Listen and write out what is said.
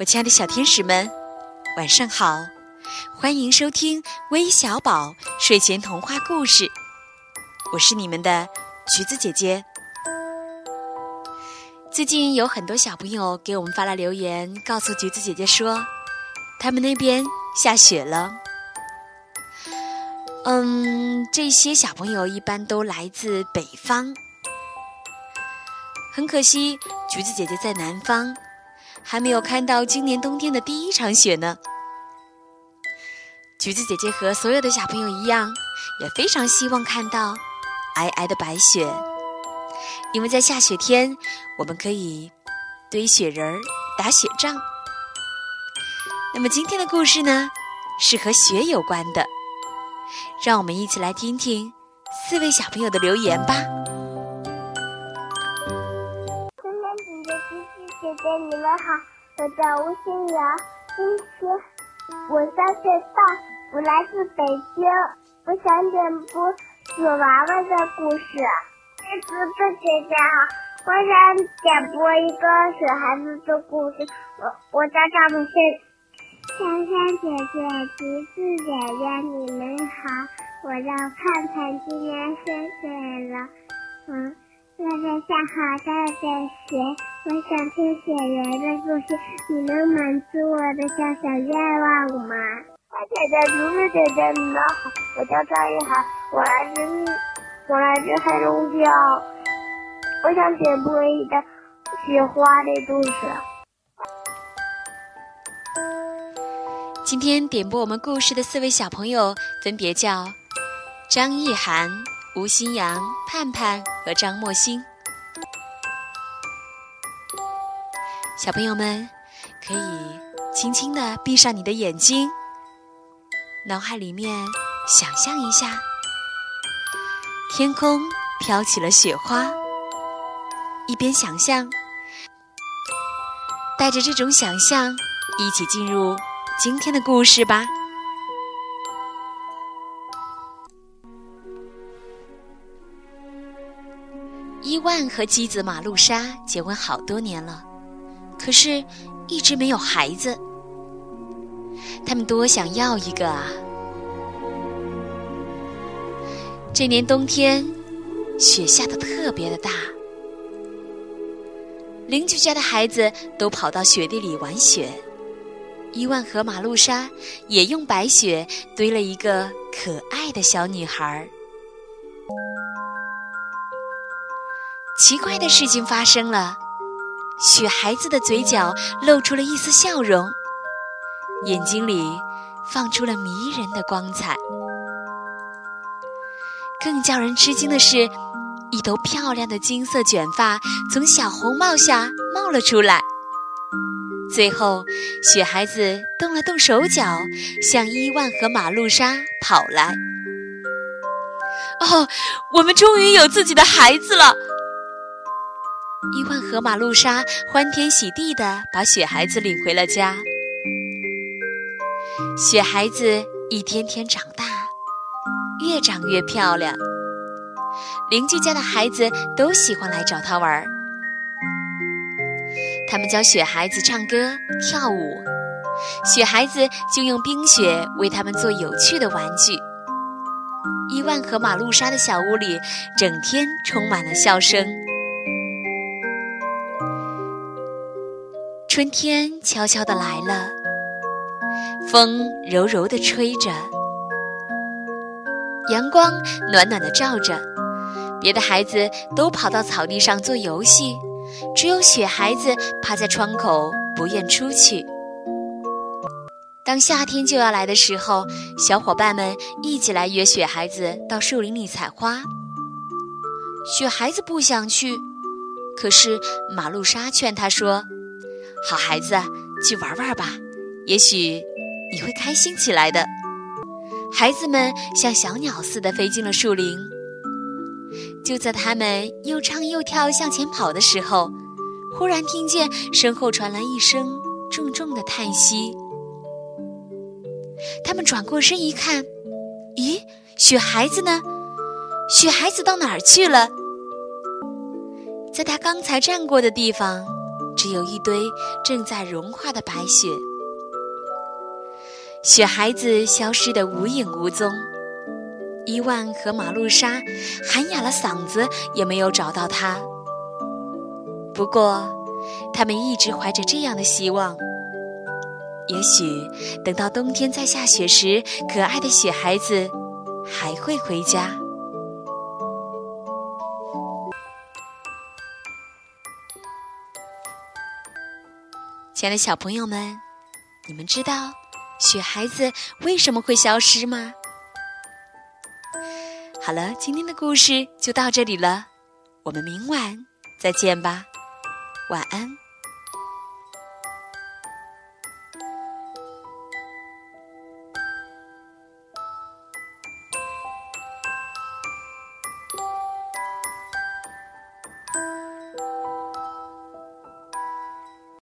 我亲爱的小天使们，晚上好！欢迎收听微小宝睡前童话故事，我是你们的橘子姐姐。最近有很多小朋友给我们发来留言，告诉橘子姐姐说，他们那边下雪了。嗯，这些小朋友一般都来自北方，很可惜，橘子姐姐在南方。还没有看到今年冬天的第一场雪呢。橘子姐姐和所有的小朋友一样，也非常希望看到皑皑的白雪，因为在下雪天，我们可以堆雪人儿、打雪仗。那么今天的故事呢，是和雪有关的，让我们一起来听听四位小朋友的留言吧。姐姐，你们好，我叫吴新瑶，今天我三岁半，我来自北京，我想点播雪娃娃的故事。橘子姐姐好，我想点播一个雪孩子的故事。我我叫张木轩。香香姐姐，橘子姐姐，你们好，我叫盼盼，今年三岁了，嗯。外面下好大的雪，我想听雪人的故事，你能满足我的小小愿望吗？姐姐，竹子姐姐，你们好，我叫张一涵，我来自我来自黑龙江，我想点播一个雪花的故事。今天点播我们故事的四位小朋友分别叫张一涵。吴新阳、盼盼和张默欣，小朋友们可以轻轻的闭上你的眼睛，脑海里面想象一下，天空飘起了雪花，一边想象，带着这种想象，一起进入今天的故事吧。伊万和妻子马路莎结婚好多年了，可是一直没有孩子。他们多想要一个啊！这年冬天，雪下的特别的大，邻居家的孩子都跑到雪地里玩雪，伊万和马路莎也用白雪堆了一个可爱的小女孩儿。奇怪的事情发生了，雪孩子的嘴角露出了一丝笑容，眼睛里放出了迷人的光彩。更叫人吃惊的是，一头漂亮的金色卷发从小红帽下冒了出来。最后，雪孩子动了动手脚，向伊万和马路莎跑来。哦，我们终于有自己的孩子了！伊万和马路莎欢天喜地地把雪孩子领回了家。雪孩子一天天长大，越长越漂亮。邻居家的孩子都喜欢来找他玩儿。他们教雪孩子唱歌跳舞，雪孩子就用冰雪为他们做有趣的玩具。伊万和马路莎的小屋里整天充满了笑声。春天悄悄地来了，风柔柔地吹着，阳光暖暖地照着。别的孩子都跑到草地上做游戏，只有雪孩子趴在窗口不愿出去。当夏天就要来的时候，小伙伴们一起来约雪孩子到树林里采花。雪孩子不想去，可是马路莎劝他说。好孩子，去玩玩吧，也许你会开心起来的。孩子们像小鸟似的飞进了树林。就在他们又唱又跳向前跑的时候，忽然听见身后传来一声重重的叹息。他们转过身一看，咦，雪孩子呢？雪孩子到哪儿去了？在他刚才站过的地方。只有一堆正在融化的白雪。雪孩子消失得无影无踪，伊万和马路莎喊哑了嗓子也没有找到他。不过，他们一直怀着这样的希望：也许等到冬天再下雪时，可爱的雪孩子还会回家。亲爱的小朋友们，你们知道雪孩子为什么会消失吗？好了，今天的故事就到这里了，我们明晚再见吧，晚安。